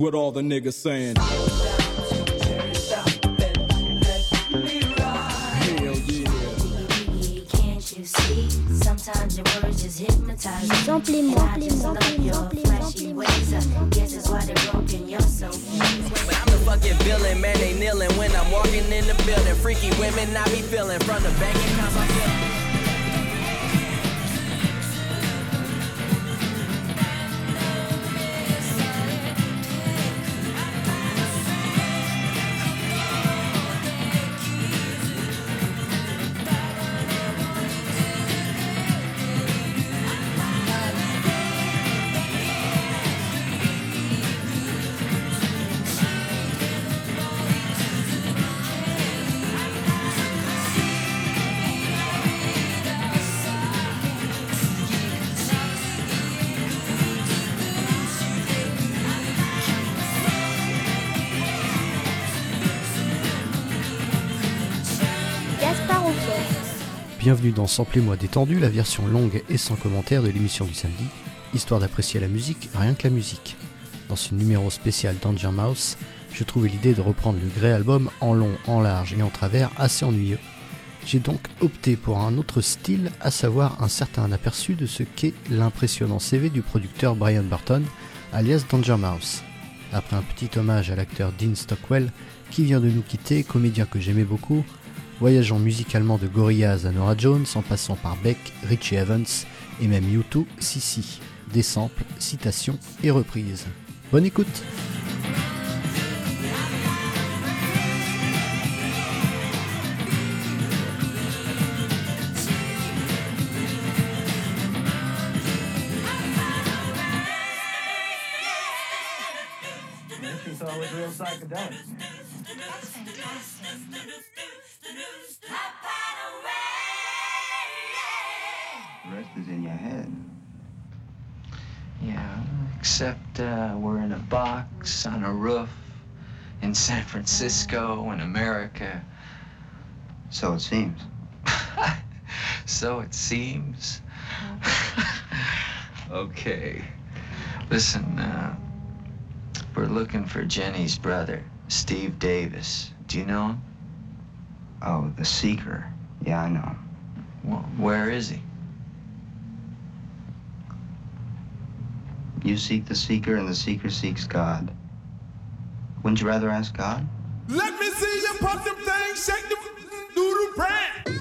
What all the niggas saying? But I'm the fucking villain, man, they kneeling when I'm walking in the building. Freaky women, I be feeling from the bank. Bienvenue dans Samplez-moi détendu, la version longue et sans commentaire de l'émission du samedi, histoire d'apprécier la musique, rien que la musique. Dans ce numéro spécial Danger Mouse, je trouvais l'idée de reprendre le Grey Album en long, en large et en travers assez ennuyeux. J'ai donc opté pour un autre style, à savoir un certain aperçu de ce qu'est l'impressionnant CV du producteur Brian Barton, alias Danger Mouse. Après un petit hommage à l'acteur Dean Stockwell, qui vient de nous quitter, comédien que j'aimais beaucoup, voyageant musicalement de Gorillaz à Nora Jones en passant par Beck, Richie Evans et même U2, Sissi. Des samples, citations et reprises. Bonne écoute! Except uh, we're in a box on a roof in San Francisco in America. So it seems. so it seems. okay. Listen, uh, we're looking for Jenny's brother, Steve Davis. Do you know him? Oh, the Seeker. Yeah, I know him. Well, where is he? You seek the Seeker, and the Seeker seeks God. Wouldn't you rather ask God? Let me see you pump them things, shake the doodle brand.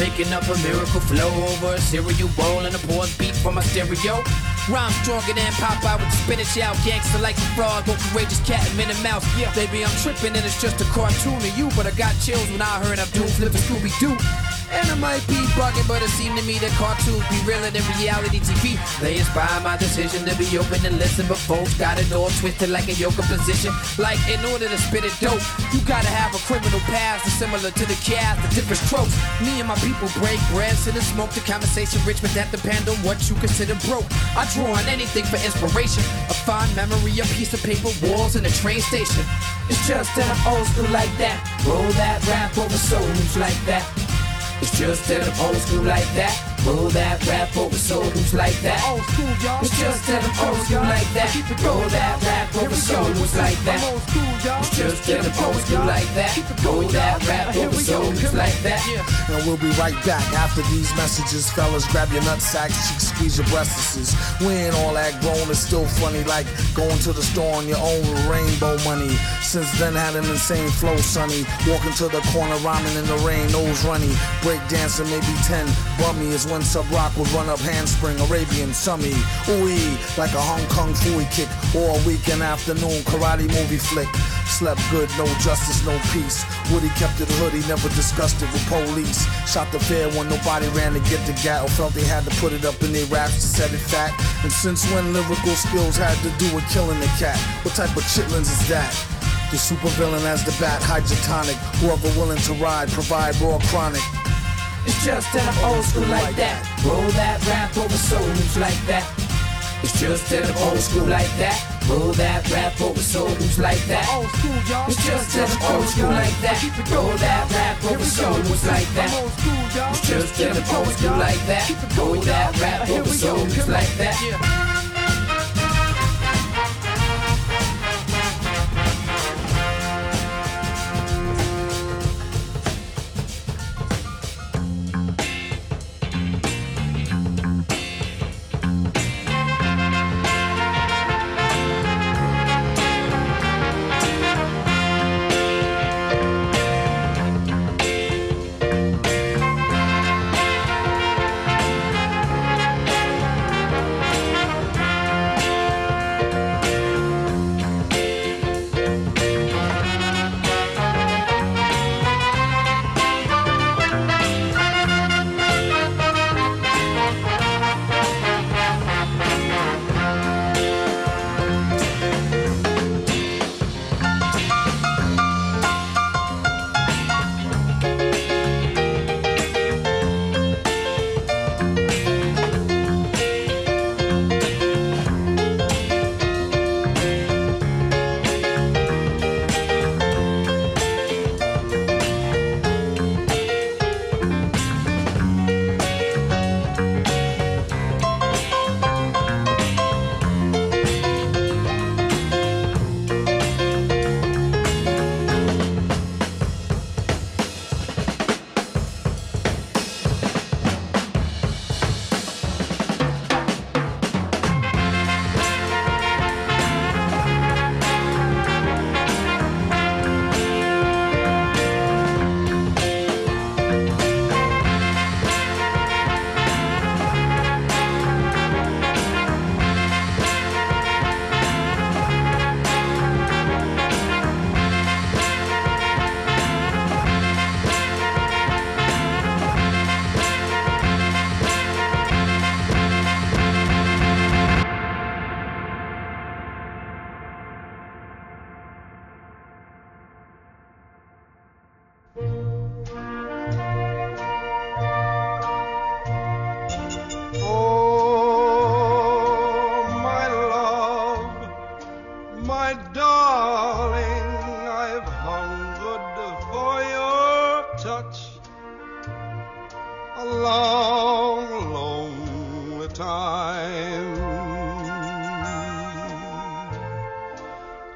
Making up a miracle flow over a cereal bowl and a pause beat from my stereo. Rhyme stronger than Popeye with the spinach out. Gangster like a frog, go courageous cat and Minnie Mouse. Yeah, baby, I'm tripping and it's just a cartoon of you. But I got chills when I heard Abdul flip the Scooby Doo. And I might be bugging, but it seemed to me that cartoons be realer than reality TV. They inspire my decision to be open and listen, but folks got it all twisted like a yoga position. Like in order to spit it dope, you gotta have a criminal past similar to the cast, the different strokes. Me and my people break bread, sit and smoke the conversation rich, but that depend on what you consider broke. I draw on anything for inspiration, a fond memory, a piece of paper, walls, and a train station. It's just that I'm old school like that. Roll that rap over souls like that. It's just that I'm old school like that. Roll that rap over souls like that. Old school, y'all. It's just that I'm old school like that. Roll that rap over souls like that. It's just that I'm old school like that. Roll that rap over souls like that. And we'll be right back after these messages, fellas. Grab your nutsacks, cheeks, squeeze your breasts. We ain't all that grown, it's still funny like going to the store on your own with rainbow money. Since then, had an insane flow, sonny. Walking to the corner, rhyming in the rain, nose runny. Break dancing, maybe 10. Bummy is when sub rock would run up handspring, Arabian summy. Ooey, like a Hong Kong Phooey kick, or a weekend afternoon karate movie flick. Slept good, no justice, no peace. Woody kept it hoodie, never discussed it with police. Shot the fair when nobody ran to get the gat, or felt they had to put it up in their raps to set it fat. And since when lyrical skills had to do with killing the cat? What type of chitlins is that? The supervillain as the bat, hydrotonic. Whoever willing to ride, provide raw chronic. It's just that I'm old school like that. Roll that rap over souls like that. It's just that I'm old school like that. Roll that rap over souls like that. It's just that I'm old school like that. Roll that rap over souls like that. It's just that I'm old school like that. Roll that rap over souls like that.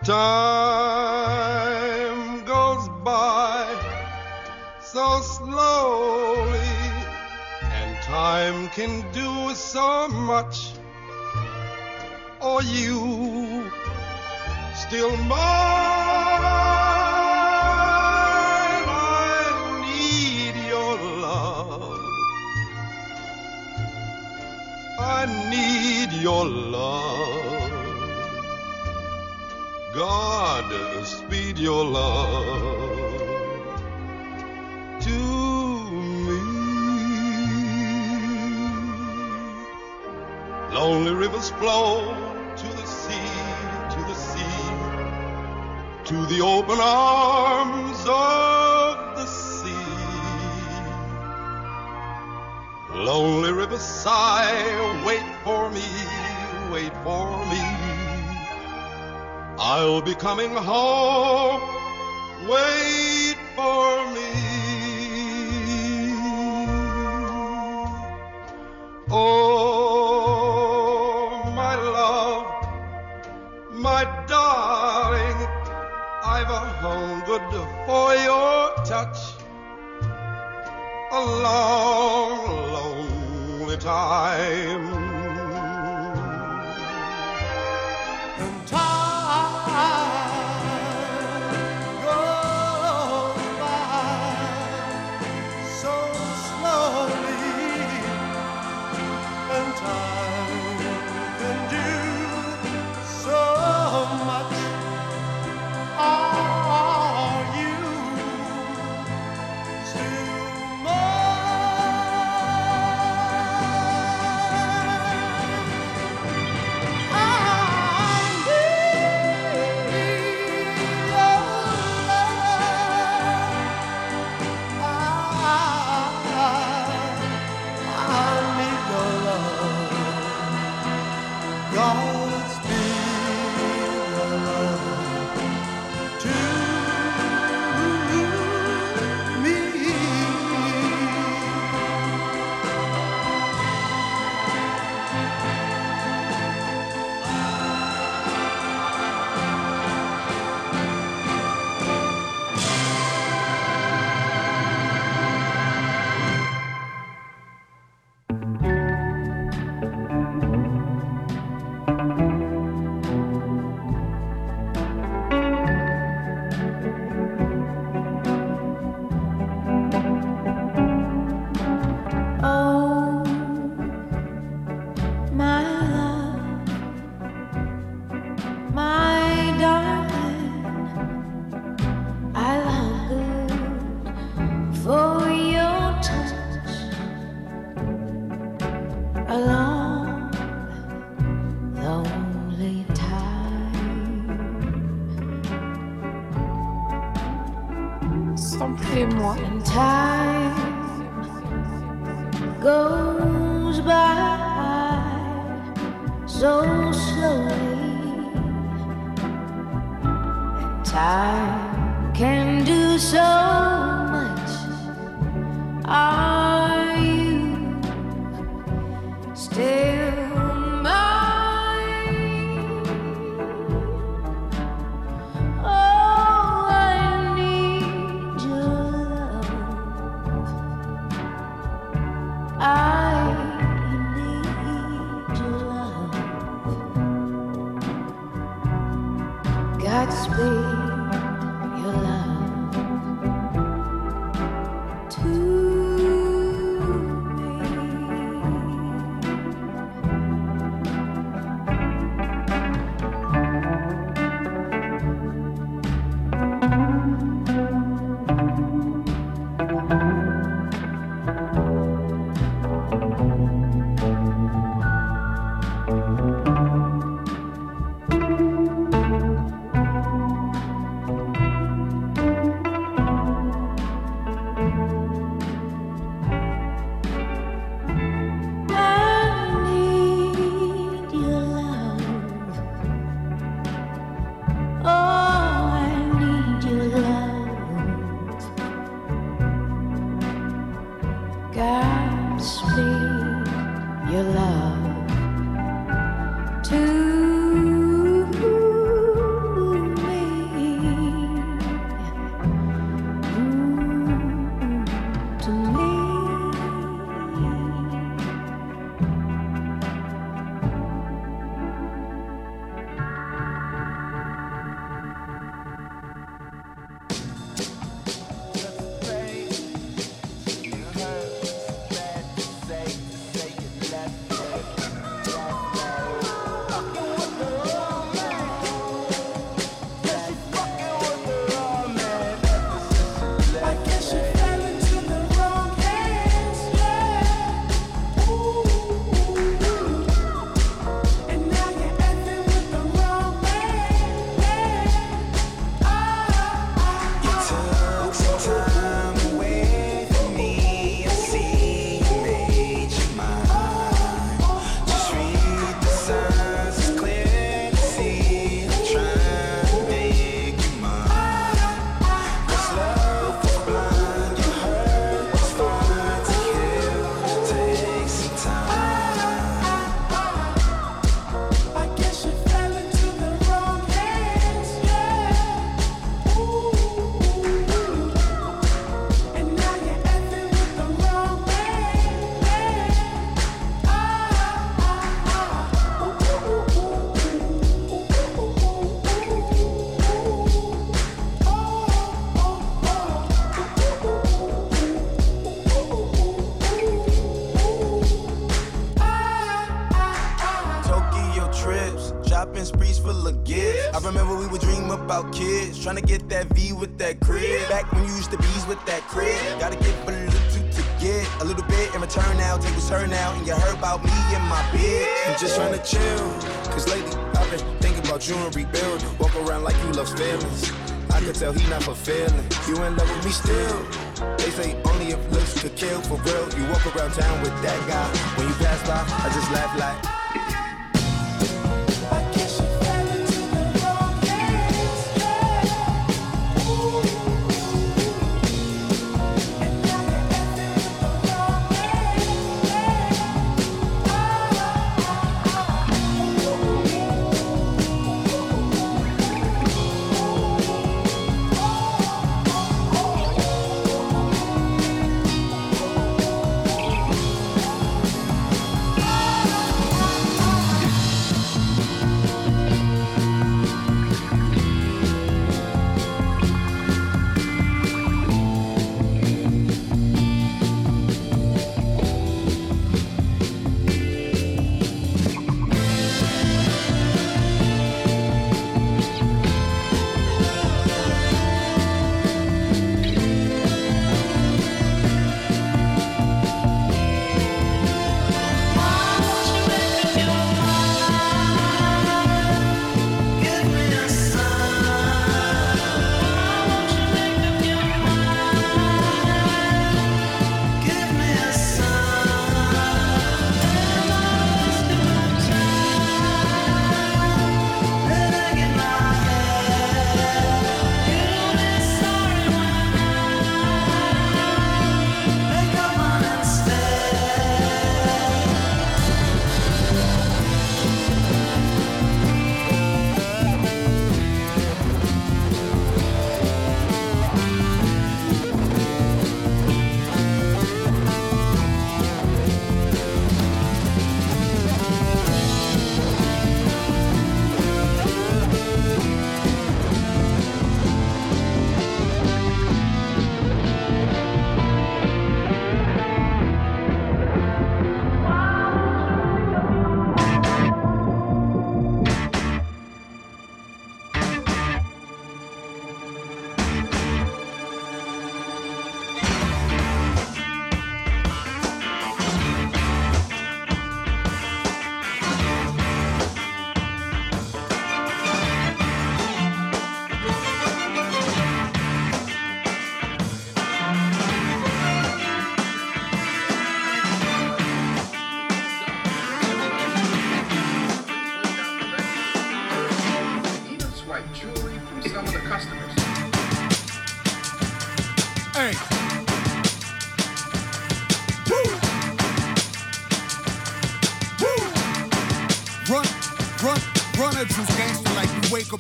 Time goes by so slowly, and time can do so much. Or you still mine. I need your love. I need your love. God, speed your love to me. Lonely rivers flow to the sea, to the sea, to the open arms of the sea. Lonely rivers sigh, wait for me, I'll be coming home,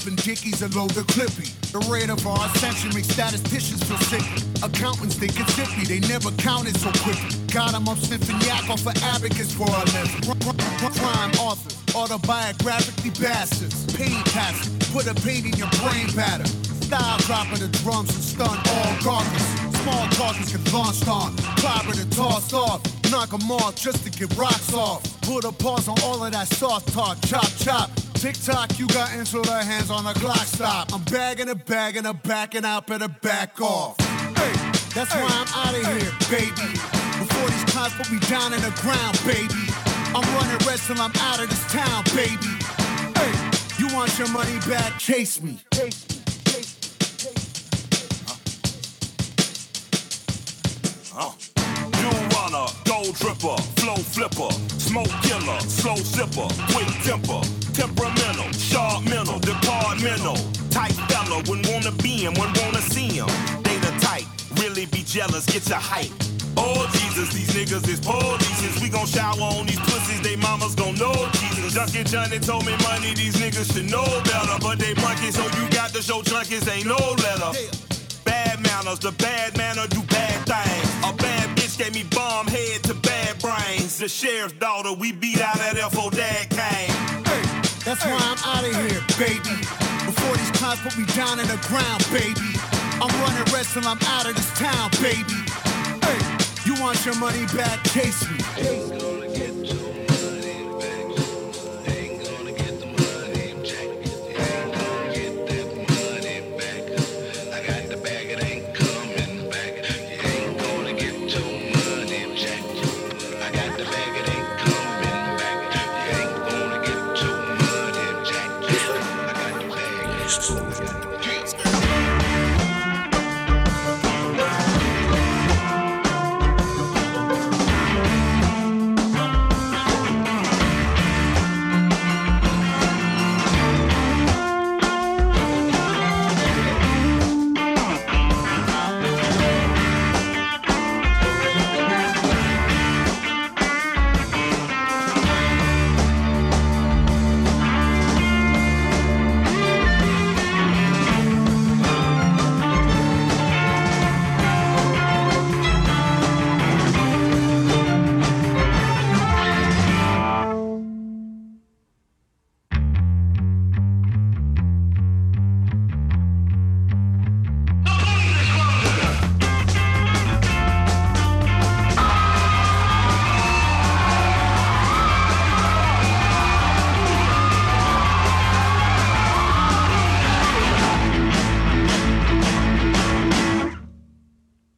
in Dickies and load the clippy. The rate of our ascension makes statisticians feel sick. Accountants think it's zippy, they never counted so quick. Got 'em up sniffing yak off of abacus for a living. Crime authors, autobiographically bastards. Pain passes, put a pain in your brain pattern. Style dropping the drums and stun all garbage. Small targets get launched on, clobbered and tossed off. Knock 'em off just to get rocks off. Put a pause on all of that soft talk, chop chop. Tick tock, you got into the hands on the Glock stop. I'm bagging a bagging a backing out, better back off. Hey, that's why I'm out of here, baby. Before these cops put me down in the ground, baby. I'm running red till I'm out of this town, baby. Hey, you want your money back? Chase me. Chase me. Dripper, flow flipper, smoke killer, slow sipper, quick temper, temperamental, sharp mental, departmental, tight fella, when wanna be him, when wanna see him. They the type, really be jealous, get your hype. Oh Jesus, these niggas is police. We gon' shower on these pussies, they mamas gon' know Jesus. Junkie Johnny told me money, these niggas should know better. But they monkey, so you got to show junkies ain't no letter. Bad manners, the bad manner do bad things. A bad gave me bomb head to bad brains. The sheriff's daughter, we beat out that FO dad came. Hey, that's why I'm out of here, baby. Before these cops put me down in the ground, baby. I'm running red till I'm out of this town, baby. Hey, you want your money back? Chase me.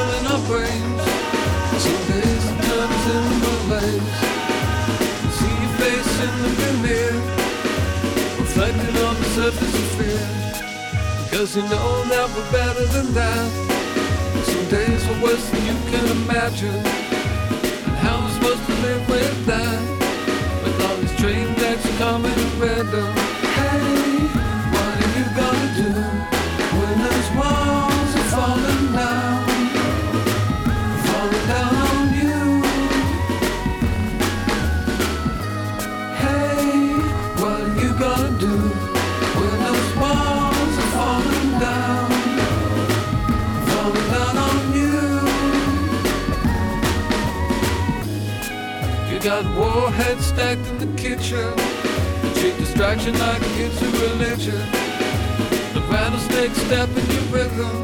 In our brains. Some days it turns into malaise. See your face in the mirror, reflected on the surface of fear. Because you know that we're better than that. Some days are worse than you can imagine. And how am I supposed to live with that? With all these train decks coming at random. Hey, what are you gonna do when those walls are falling down? Got warheads stacked in the kitchen. You treat distraction like it's a religion. The rattlesnake step in your rhythm.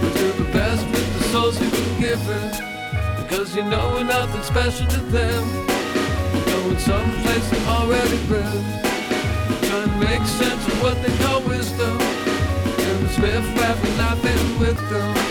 We do the best with the souls you've been given. Because you know we're nothing special to them. Going someplace they already been. Trying to make sense of what they call wisdom. And the spiff rapping, laughing with them.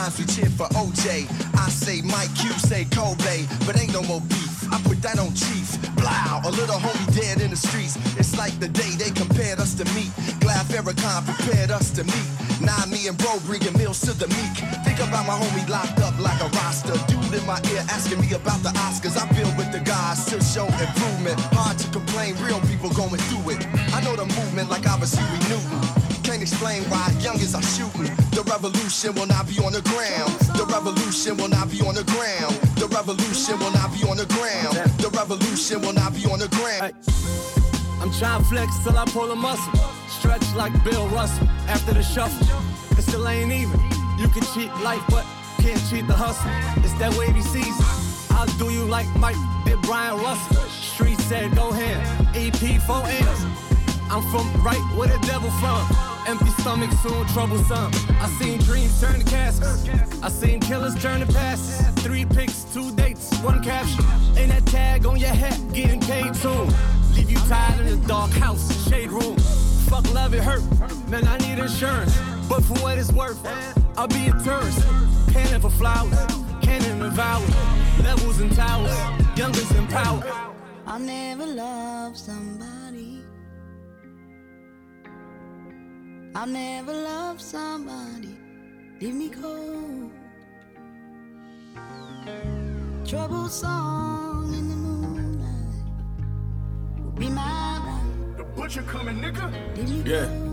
Times we cheer for OJ. I say Mike, you say Kobe, but ain't no more beef. I put that on Chief. Blow, a little homie dead in the streets. It's like the day they compared us to meet. Glad Farrakhan prepared us to meet. Now me and bro bringing meals to the meek. Think about my homie locked up like a roster. Dude in my ear asking me about the Oscars. I feel with the guys, still show improvement. Hard to complain, real people going through it. I know the movement like I was Huey Newton. Can't explain why youngins are shooting. The revolution will not be on the ground. The revolution will not be on the ground. The revolution will not be on the ground. The revolution will not be on the ground. I'm trying to flex till I pull a muscle. Stretch like Bill Russell after the shuffle. It still ain't even. You can cheat life, but can't cheat the hustle. It's that wavy season. I'll do you like Mike did Bryon Russell. Street said go ahead. EP 4 M's. I'm from right where the devil from. Empty stomach, soon troublesome. I seen dreams turn to caskets. I seen killers turn to passes. Three picks, two dates, one caption. Ain't that tag on your hat, getting paid soon. Leave you tied in the dark house, shade room. Fuck love, it hurt. Man, I need insurance. But for what it's worth, I'll be a tourist. Panning for flowers, cannon and vowels. Levels and towers, youngers in power. I never loved somebody I'll never love somebody, leave me cold. Trouble song in the moonlight will be my ride. The butcher coming, nigga. Leave me Yeah.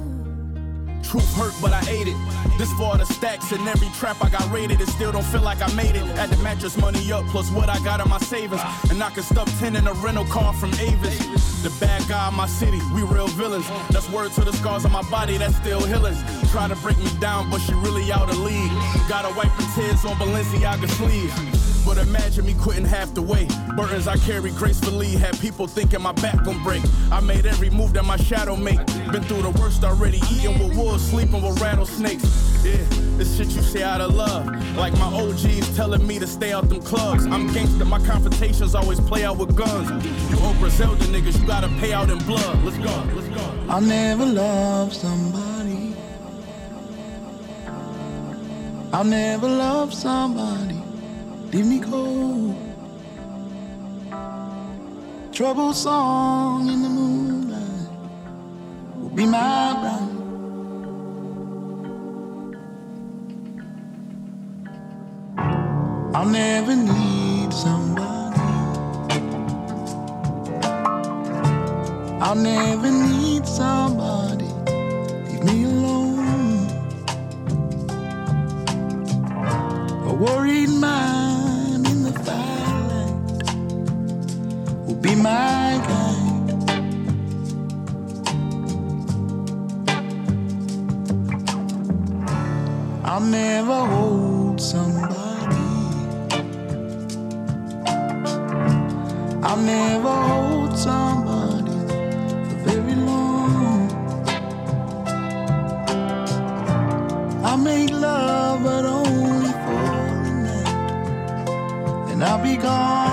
Truth hurt, but I ate it. This for the stacks and every trap I got raided. It still don't feel like I made it. Had the mattress money up, plus what I got in my savings. And I can stuff 10 in a rental car from Avis. The bad guy in my city, we real villains. That's word to the scars on my body, that's still healing. Try to break me down, but she really out of league. Gotta wipe the tears on Balenciaga sleeve. But imagine me quitting half the way. Burdens I carry gracefully had people thinking my back gon' break. I made every move that my shadow make. Been through the worst already, eating with wolves, sleeping with rattlesnakes. Yeah, this shit you say out of love. Like my OGs telling me to stay out them clubs. I'm gangster, my confrontations always play out with guns. You old Griselda niggas, you gotta pay out in blood. Let's go, let's go. I'll never love somebody. I'll never love somebody. Leave me cold. Trouble song in the moonlight will be my bride. I'll never need somebody. I'll never need somebody. I'll never hold somebody. I'll never hold somebody for very long. I make love, but only for the night. I'll be gone.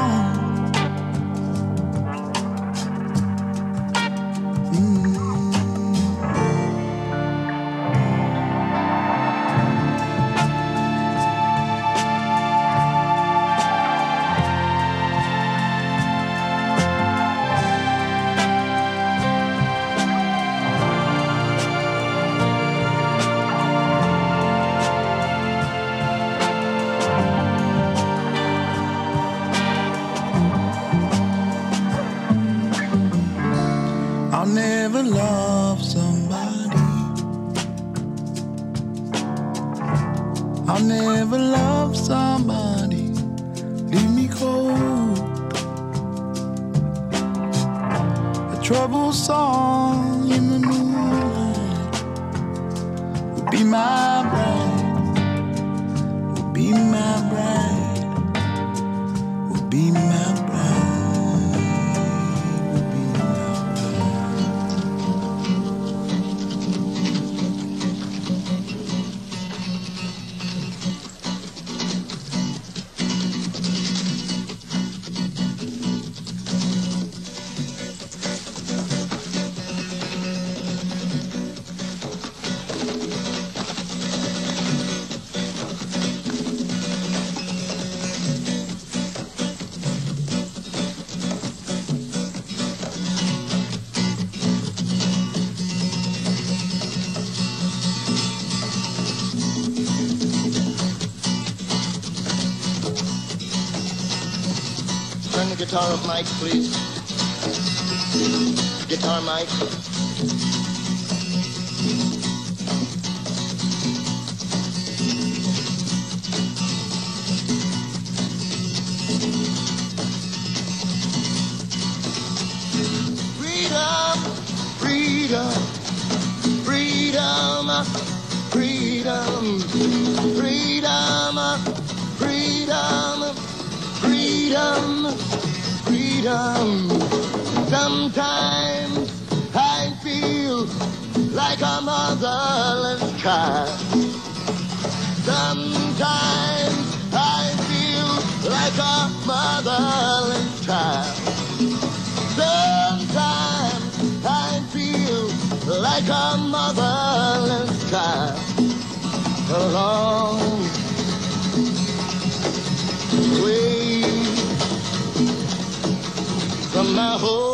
Guitar, Mike. Freedom, freedom, freedom, freedom, freedom, freedom, freedom, feel like a motherless child. Sometimes I feel like a motherless child. Sometimes I feel like a motherless child. A long way from my home.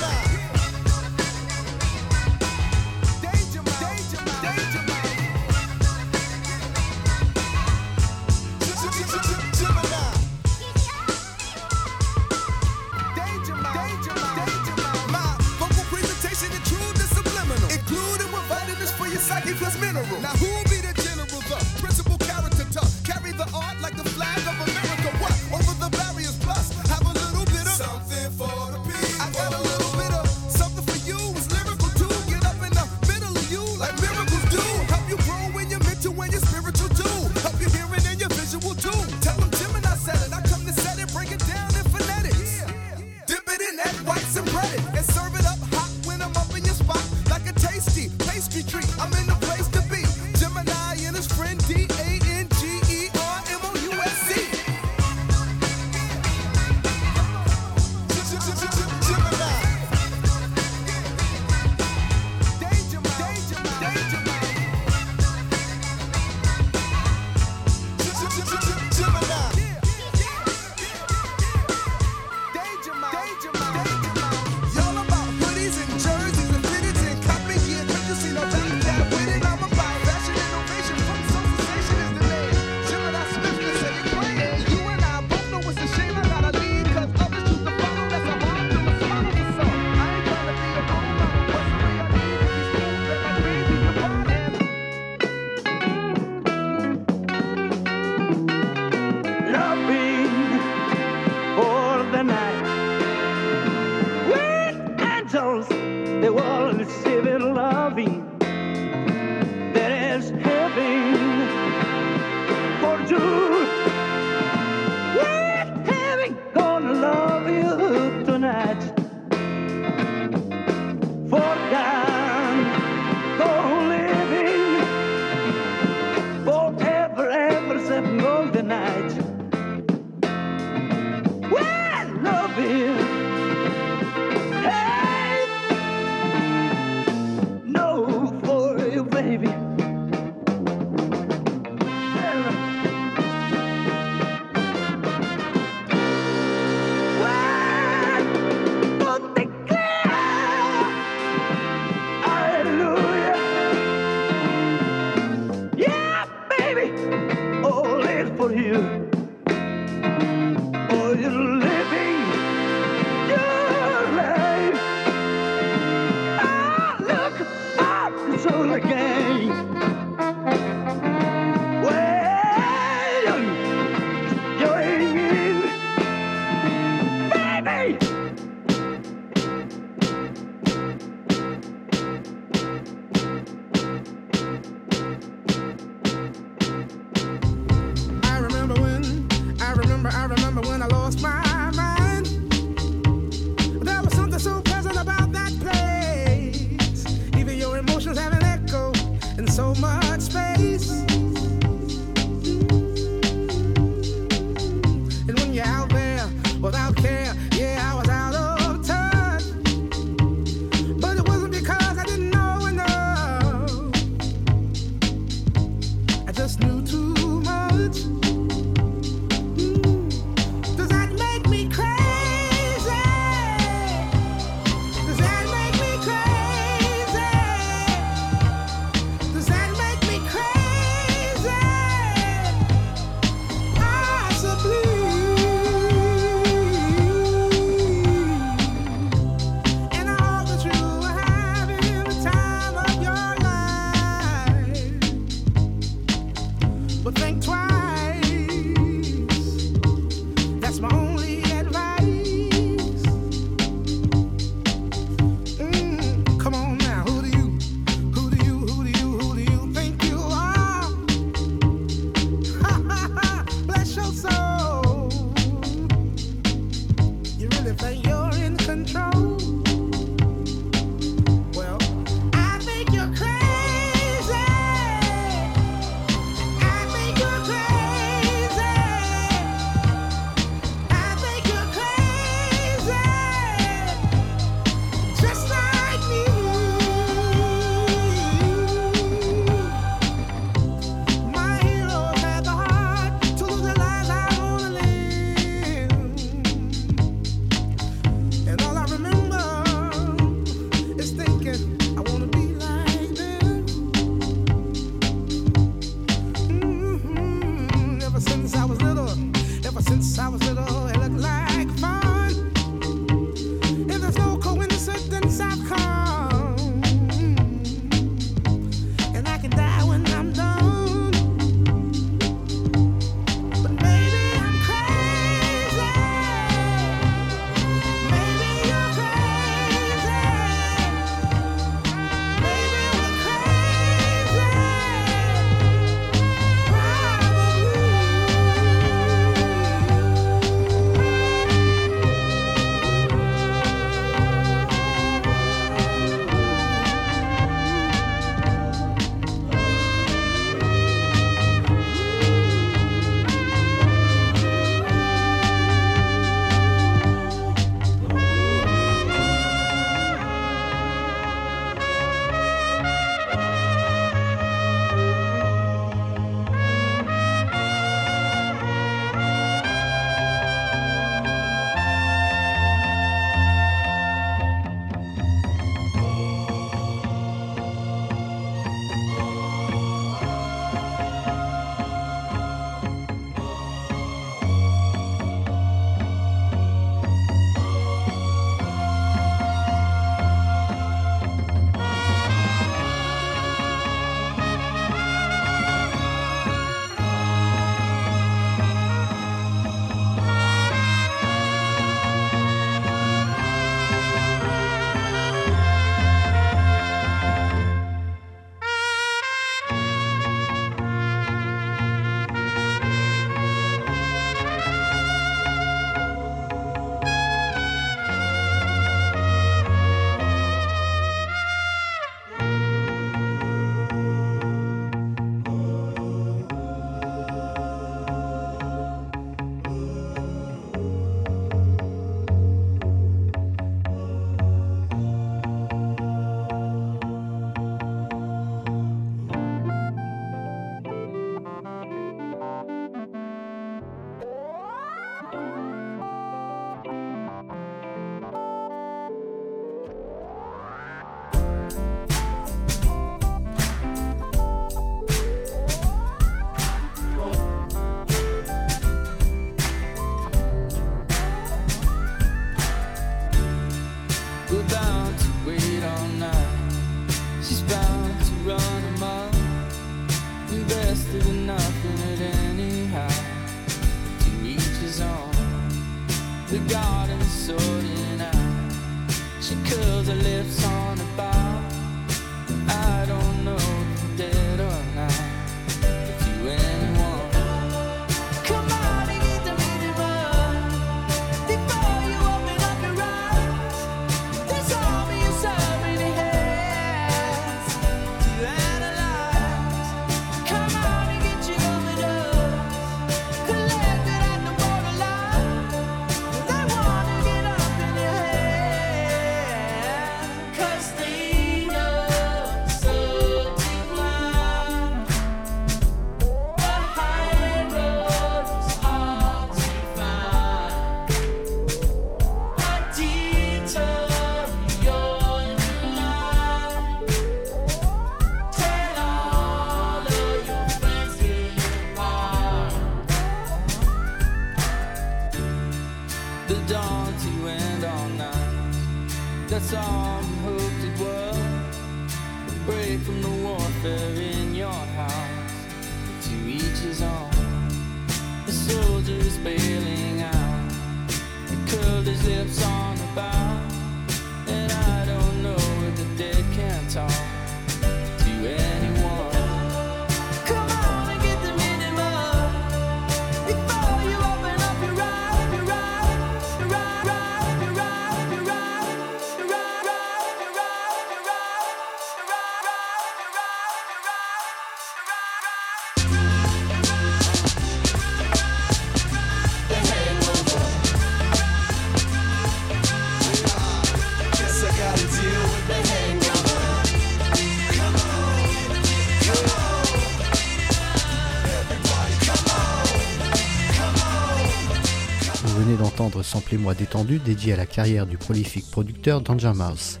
Vous venez d'entendre Samplez-moi détendu dédié à la carrière du prolifique producteur Danger Mouse,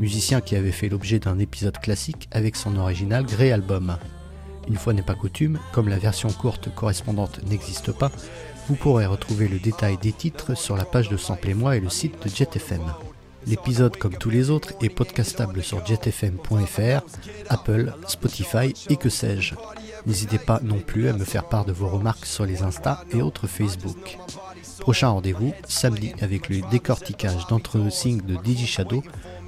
musicien qui avait fait l'objet d'un épisode classique avec son original Grey Album. Une fois n'est pas coutume, comme la version courte correspondante n'existe pas, Vous pourrez retrouver le détail des titres sur la page de Samplez-moi et le site de JetFM. L'épisode, comme tous les autres, est podcastable sur jetfm.fr, Apple, Spotify et que sais-je. N'hésitez pas non plus à me faire part de vos remarques sur les Insta et autres Facebook. Prochain rendez-vous, samedi, avec le décortiquage d'entre signes de DigiShadow,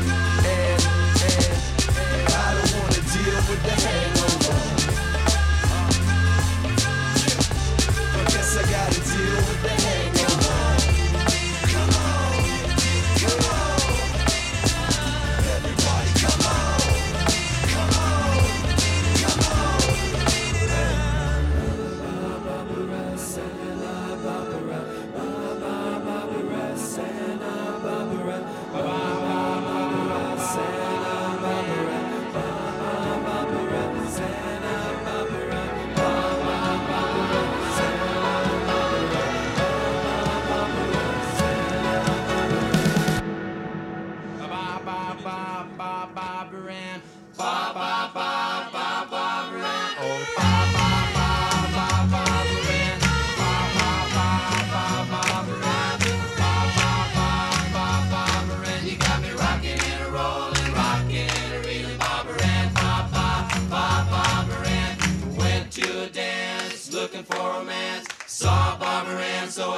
and and. I don't wanna deal with the hangover.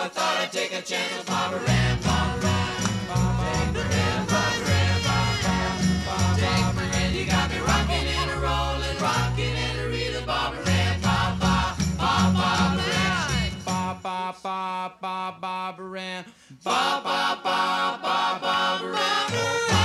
I thought I'd take a chance with Barbara Ann, Barbara Ann, Barbara Ann, Barbara Ann, Barbara Ann. You got me rocking and a rolling, rocking and a reeling, Barbara Ann, Papa, Papa, Barbara Ann, Papa, Papa, Barbara Ann, Papa, Papa, Barbara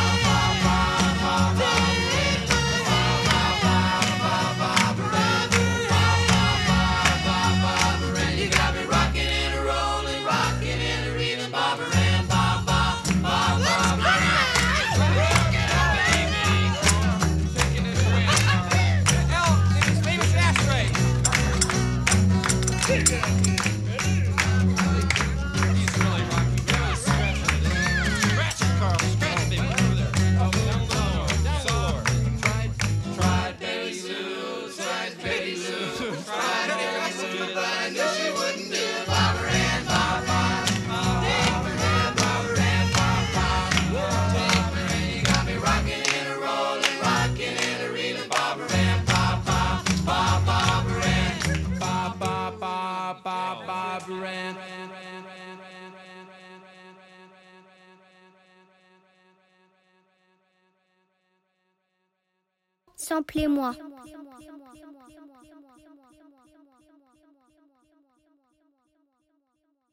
Samplez-moi.